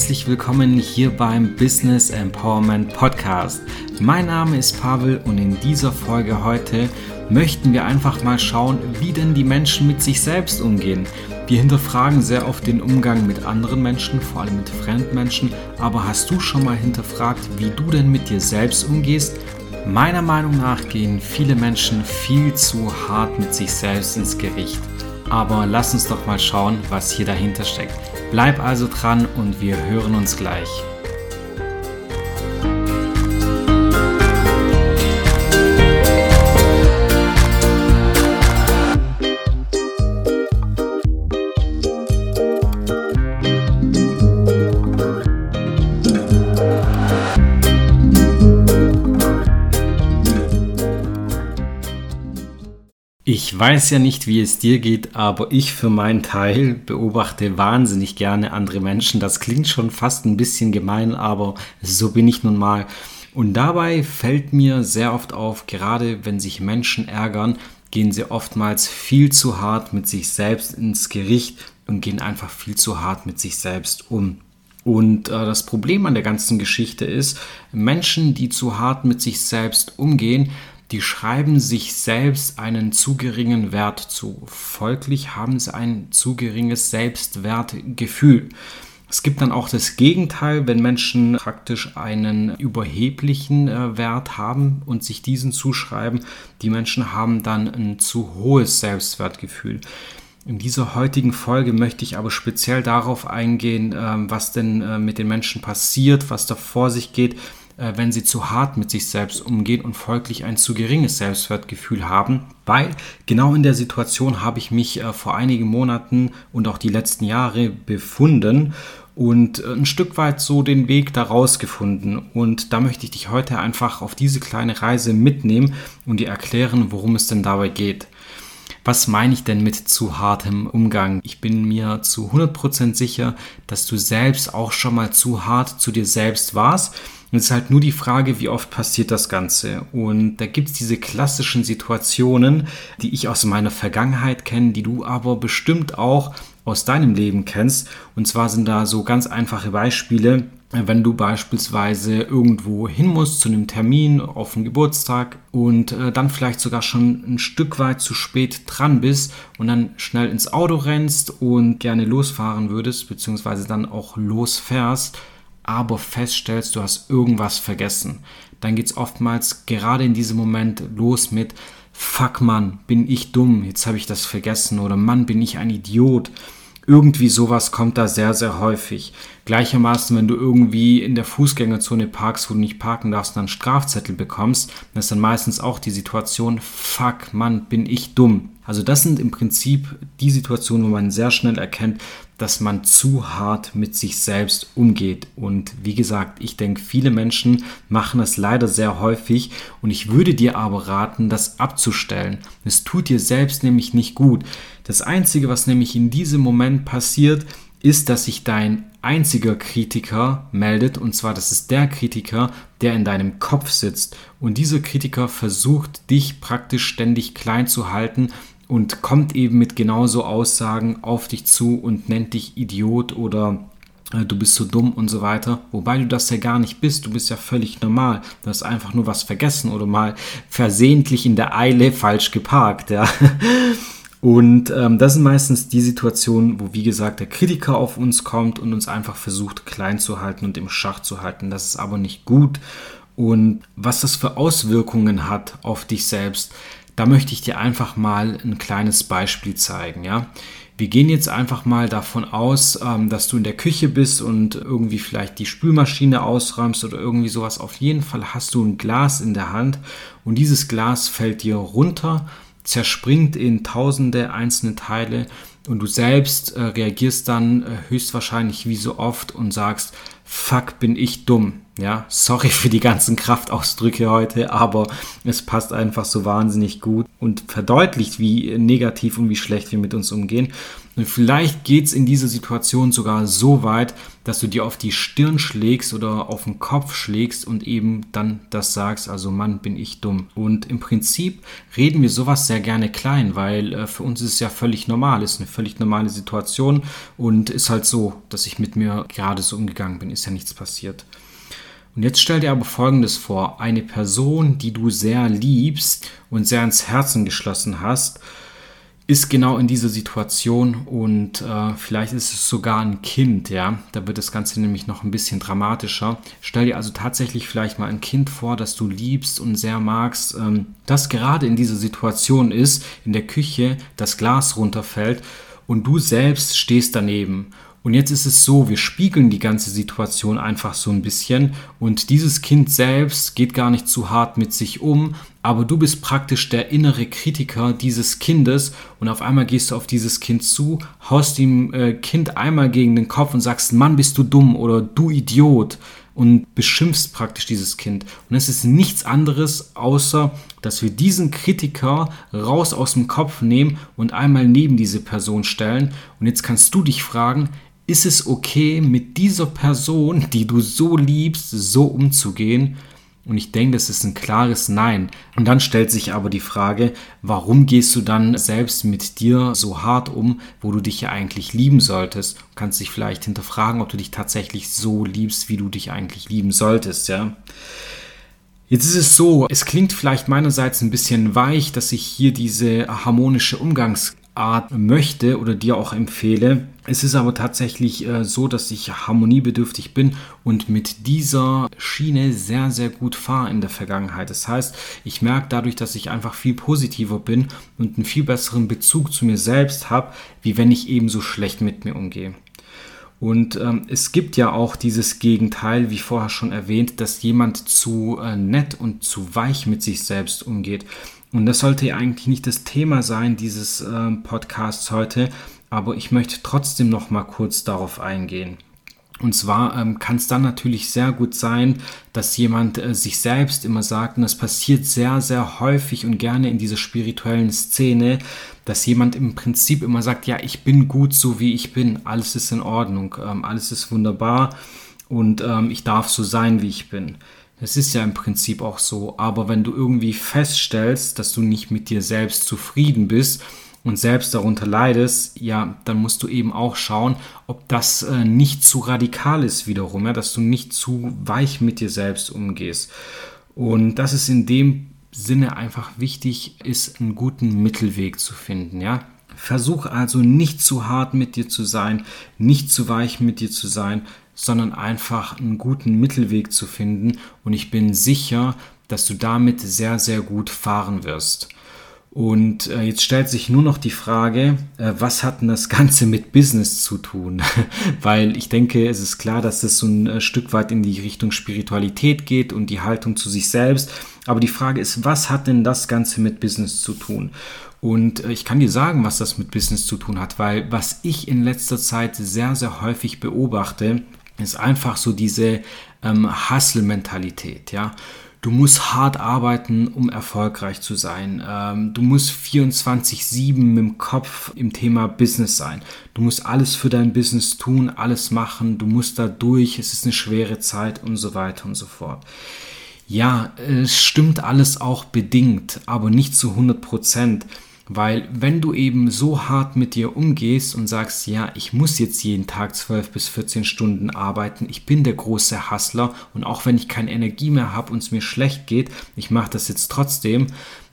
herzlich willkommen hier beim Business Empowerment Podcast. Mein Name ist Pavel und in dieser Folge heute möchten wir einfach mal schauen, wie denn die Menschen mit sich selbst umgehen. Wir hinterfragen sehr oft den Umgang mit anderen Menschen, vor allem mit Fremdmenschen, aber hast du schon mal hinterfragt, wie du denn mit dir selbst umgehst? Meiner Meinung nach gehen viele Menschen viel zu hart mit sich selbst ins Gericht. Aber lass uns doch mal schauen, was hier dahinter steckt. Bleib also dran und wir hören uns gleich. Weiß ja nicht, wie es dir geht, aber ich für meinen Teil beobachte wahnsinnig gerne andere Menschen. Das klingt schon fast ein bisschen gemein, aber so bin ich nun mal. Und dabei fällt mir sehr oft auf, gerade wenn sich Menschen ärgern, gehen sie oftmals viel zu hart mit sich selbst ins Gericht und gehen einfach viel zu hart mit sich selbst um. Und äh, das Problem an der ganzen Geschichte ist, Menschen, die zu hart mit sich selbst umgehen, die schreiben sich selbst einen zu geringen Wert zu. Folglich haben sie ein zu geringes Selbstwertgefühl. Es gibt dann auch das Gegenteil, wenn Menschen praktisch einen überheblichen äh, Wert haben und sich diesen zuschreiben. Die Menschen haben dann ein zu hohes Selbstwertgefühl. In dieser heutigen Folge möchte ich aber speziell darauf eingehen, äh, was denn äh, mit den Menschen passiert, was da vor sich geht, wenn sie zu hart mit sich selbst umgehen und folglich ein zu geringes Selbstwertgefühl haben. Weil genau in der Situation habe ich mich äh, vor einigen Monaten und auch die letzten Jahre befunden und äh, ein Stück weit so den Weg daraus gefunden. Und da möchte ich dich heute einfach auf diese kleine Reise mitnehmen und dir erklären, worum es denn dabei geht. Was meine ich denn mit zu hartem Umgang? Ich bin mir zu 100% sicher, dass du selbst auch schon mal zu hart zu dir selbst warst und es ist halt nur die Frage, wie oft passiert das Ganze. Und da gibt es diese klassischen Situationen, die ich aus meiner Vergangenheit kenne, die du aber bestimmt auch aus deinem Leben kennst. Und zwar sind da so ganz einfache Beispiele. Wenn du beispielsweise irgendwo hin musst zu einem Termin auf einen Geburtstag und äh, dann vielleicht sogar schon ein Stück weit zu spät dran bist und dann schnell ins Auto rennst und gerne losfahren würdest, beziehungsweise dann auch losfährst, aber feststellst, du hast irgendwas vergessen, dann geht es oftmals gerade in diesem Moment los mit Fuck Mann, bin ich dumm, jetzt habe ich das vergessen oder Mann, bin ich ein Idiot. Irgendwie sowas kommt da sehr, sehr häufig. Gleichermaßen, wenn du irgendwie in der Fußgängerzone parkst, wo du nicht parken darfst, dann Strafzettel bekommst, dann ist dann meistens auch die Situation, fuck, Mann, bin ich dumm. Also das sind im Prinzip die Situationen, wo man sehr schnell erkennt, dass man zu hart mit sich selbst umgeht. Und wie gesagt, ich denke, viele Menschen machen das leider sehr häufig und ich würde dir aber raten, das abzustellen. Es tut dir selbst nämlich nicht gut. Das Einzige, was nämlich in diesem Moment passiert, ist, dass sich dein einziger Kritiker meldet, und zwar das ist der Kritiker, der in deinem Kopf sitzt. Und dieser Kritiker versucht dich praktisch ständig klein zu halten und kommt eben mit genauso Aussagen auf dich zu und nennt dich Idiot oder äh, du bist so dumm und so weiter. Wobei du das ja gar nicht bist. Du bist ja völlig normal. Du hast einfach nur was vergessen oder mal versehentlich in der Eile falsch geparkt. Ja. Und ähm, das sind meistens die Situationen, wo, wie gesagt, der Kritiker auf uns kommt und uns einfach versucht, klein zu halten und im Schach zu halten. Das ist aber nicht gut. Und was das für Auswirkungen hat auf dich selbst, da möchte ich dir einfach mal ein kleines Beispiel zeigen, ja. Wir gehen jetzt einfach mal davon aus, ähm, dass du in der Küche bist und irgendwie vielleicht die Spülmaschine ausräumst oder irgendwie sowas. Auf jeden Fall hast du ein Glas in der Hand und dieses Glas fällt dir runter, zerspringt in tausende einzelne Teile und du selbst äh, reagierst dann äh, höchstwahrscheinlich wie so oft und sagst, fuck, bin ich dumm. Ja, sorry für die ganzen Kraftausdrücke heute, aber es passt einfach so wahnsinnig gut und verdeutlicht, wie negativ und wie schlecht wir mit uns umgehen. Und vielleicht geht es in dieser Situation sogar so weit, dass du dir auf die Stirn schlägst oder auf den Kopf schlägst und eben dann das sagst, also Mann, bin ich dumm. Und im Prinzip reden wir sowas sehr gerne klein, weil äh, für uns ist es ja völlig normal, ist eine völlig normale Situation und ist halt so, dass ich mit mir gerade so umgegangen bin, ist ja nichts passiert. Und jetzt stell dir aber Folgendes vor, eine Person, die du sehr liebst und sehr ins Herzen geschlossen hast, ist genau in dieser Situation und äh, vielleicht ist es sogar ein Kind, ja. Da wird das Ganze nämlich noch ein bisschen dramatischer. Stell dir also tatsächlich vielleicht mal ein Kind vor, das du liebst und sehr magst, ähm, das gerade in dieser Situation ist, in der Küche das Glas runterfällt und du selbst stehst daneben und jetzt ist es so, wir spiegeln die ganze Situation einfach so ein bisschen und dieses Kind selbst geht gar nicht zu hart mit sich um, aber du bist praktisch der innere Kritiker dieses Kindes und auf einmal gehst du auf dieses Kind zu, haust dem äh, Kind einmal gegen den Kopf und sagst, Mann, bist du dumm oder du Idiot und beschimpfst praktisch dieses Kind. Und es ist nichts anderes, außer dass wir diesen Kritiker raus aus dem Kopf nehmen und einmal neben diese Person stellen. Und jetzt kannst du dich fragen, ist es okay, mit dieser Person, die du so liebst, so umzugehen? Und ich denke, das ist ein klares Nein. Und dann stellt sich aber die Frage, warum gehst du dann selbst mit dir so hart um, wo du dich ja eigentlich lieben solltest? Du kannst dich vielleicht hinterfragen, ob du dich tatsächlich so liebst, wie du dich eigentlich lieben solltest, ja? Jetzt ist es so, es klingt vielleicht meinerseits ein bisschen weich, dass ich hier diese harmonische Umgangs Art möchte oder dir auch empfehle. Es ist aber tatsächlich äh, so, dass ich harmoniebedürftig bin und mit dieser Schiene sehr, sehr gut fahre in der Vergangenheit. Das heißt, ich merke dadurch, dass ich einfach viel positiver bin und einen viel besseren Bezug zu mir selbst habe, wie wenn ich eben so schlecht mit mir umgehe. Und ähm, es gibt ja auch dieses Gegenteil, wie vorher schon erwähnt, dass jemand zu äh, nett und zu weich mit sich selbst umgeht. Und das sollte ja eigentlich nicht das Thema sein dieses äh, Podcasts heute, aber ich möchte trotzdem noch mal kurz darauf eingehen. Und zwar ähm, kann es dann natürlich sehr gut sein, dass jemand äh, sich selbst immer sagt, und das passiert sehr, sehr häufig und gerne in dieser spirituellen Szene, dass jemand im Prinzip immer sagt, ja, ich bin gut so wie ich bin, alles ist in Ordnung, ähm, alles ist wunderbar und ähm, ich darf so sein, wie ich bin. Es ist ja im Prinzip auch so, aber wenn du irgendwie feststellst, dass du nicht mit dir selbst zufrieden bist und selbst darunter leidest, ja, dann musst du eben auch schauen, ob das äh, nicht zu radikal ist wiederum, ja, dass du nicht zu weich mit dir selbst umgehst. Und das ist in dem Sinne einfach wichtig, ist einen guten Mittelweg zu finden, ja. Versuch also nicht zu hart mit dir zu sein, nicht zu weich mit dir zu sein, sondern einfach einen guten Mittelweg zu finden. Und ich bin sicher, dass du damit sehr, sehr gut fahren wirst. Und äh, jetzt stellt sich nur noch die Frage, äh, was hat denn das Ganze mit Business zu tun? Weil ich denke, es ist klar, dass es so ein äh, Stück weit in die Richtung Spiritualität geht und die Haltung zu sich selbst. Aber die Frage ist, was hat denn das Ganze mit Business zu tun? Und ich kann dir sagen, was das mit Business zu tun hat, weil was ich in letzter Zeit sehr, sehr häufig beobachte, ist einfach so diese ähm, Hustle-Mentalität, ja. Du musst hart arbeiten, um erfolgreich zu sein. Ähm, du musst 24-7 mit dem Kopf im Thema Business sein. Du musst alles für dein Business tun, alles machen. Du musst da durch. Es ist eine schwere Zeit und so weiter und so fort. Ja, es stimmt alles auch bedingt, aber nicht zu 100 Prozent. Weil wenn du eben so hart mit dir umgehst und sagst, ja, ich muss jetzt jeden Tag 12 bis 14 Stunden arbeiten, ich bin der große Hustler und auch wenn ich keine Energie mehr habe und es mir schlecht geht, ich mache das jetzt trotzdem,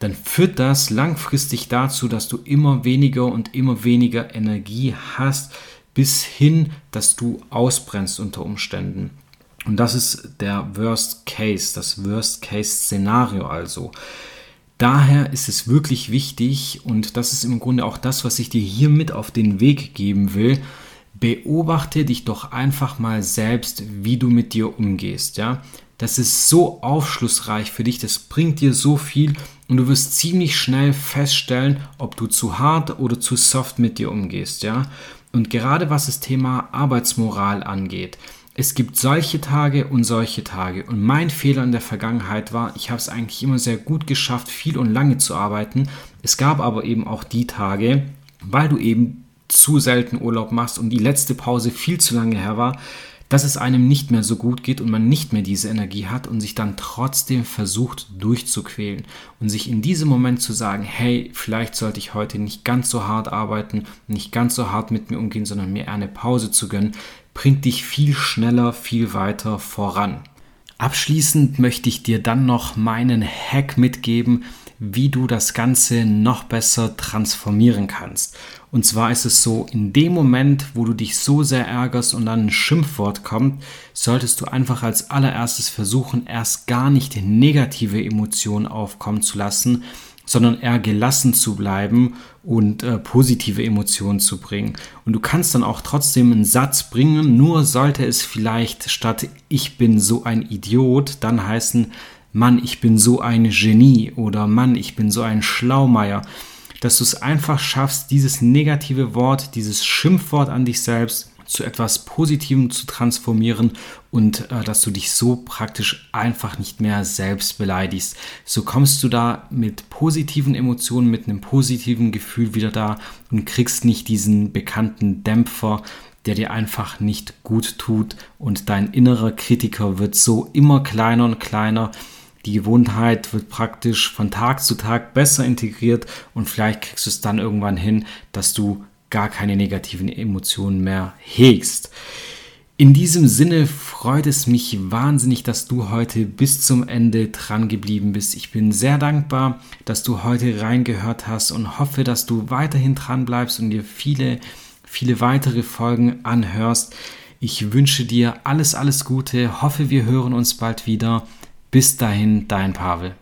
dann führt das langfristig dazu, dass du immer weniger und immer weniger Energie hast, bis hin, dass du ausbrennst unter Umständen. Und das ist der Worst Case, das Worst Case Szenario also. Daher ist es wirklich wichtig, und das ist im Grunde auch das, was ich dir hier mit auf den Weg geben will, beobachte dich doch einfach mal selbst, wie du mit dir umgehst, ja? Das ist so aufschlussreich für dich, das bringt dir so viel und du wirst ziemlich schnell feststellen, ob du zu hart oder zu soft mit dir umgehst, ja? Und gerade was das Thema Arbeitsmoral angeht, es gibt solche Tage und solche Tage. Und mein Fehler in der Vergangenheit war, ich habe es eigentlich immer sehr gut geschafft, viel und lange zu arbeiten. Es gab aber eben auch die Tage, weil du eben zu selten Urlaub machst und die letzte Pause viel zu lange her war, dass es einem nicht mehr so gut geht und man nicht mehr diese Energie hat und sich dann trotzdem versucht durchzuquälen und sich in diesem Moment zu sagen, hey, vielleicht sollte ich heute nicht ganz so hart arbeiten, nicht ganz so hart mit mir umgehen, sondern mir eine Pause zu gönnen, bringt dich viel schneller, viel weiter voran. Abschließend möchte ich dir dann noch meinen Hack mitgeben, wie du das Ganze noch besser transformieren kannst. Und zwar ist es so, in dem Moment, wo du dich so sehr ärgerst und dann ein Schimpfwort kommt, solltest du einfach als allererstes versuchen, erst gar nicht negative Emotionen aufkommen zu lassen, sondern eher gelassen zu bleiben und äh, positive Emotionen zu bringen. Und du kannst dann auch trotzdem einen Satz bringen, nur sollte es vielleicht statt ich bin so ein Idiot dann heißen, Mann, ich bin so ein Genie oder Mann, ich bin so ein Schlaumeier. Dass du es einfach schaffst, dieses negative Wort, dieses Schimpfwort an dich selbst zu etwas Positivem zu transformieren und äh, dass du dich so praktisch einfach nicht mehr selbst beleidigst. So kommst du da mit positiven Emotionen, mit einem positiven Gefühl wieder da und kriegst nicht diesen bekannten Dämpfer, der dir einfach nicht gut tut und dein innerer Kritiker wird so immer kleiner und kleiner. Die Gewohnheit wird praktisch von Tag zu Tag besser integriert und vielleicht kriegst du es dann irgendwann hin, dass du gar keine negativen Emotionen mehr hegst. In diesem Sinne freut es mich wahnsinnig, dass du heute bis zum Ende dran geblieben bist. Ich bin sehr dankbar, dass du heute reingehört hast und hoffe, dass du weiterhin dran bleibst und dir viele, viele weitere Folgen anhörst. Ich wünsche dir alles, alles Gute, hoffe, wir hören uns bald wieder. Bis dahin, dein Pavel.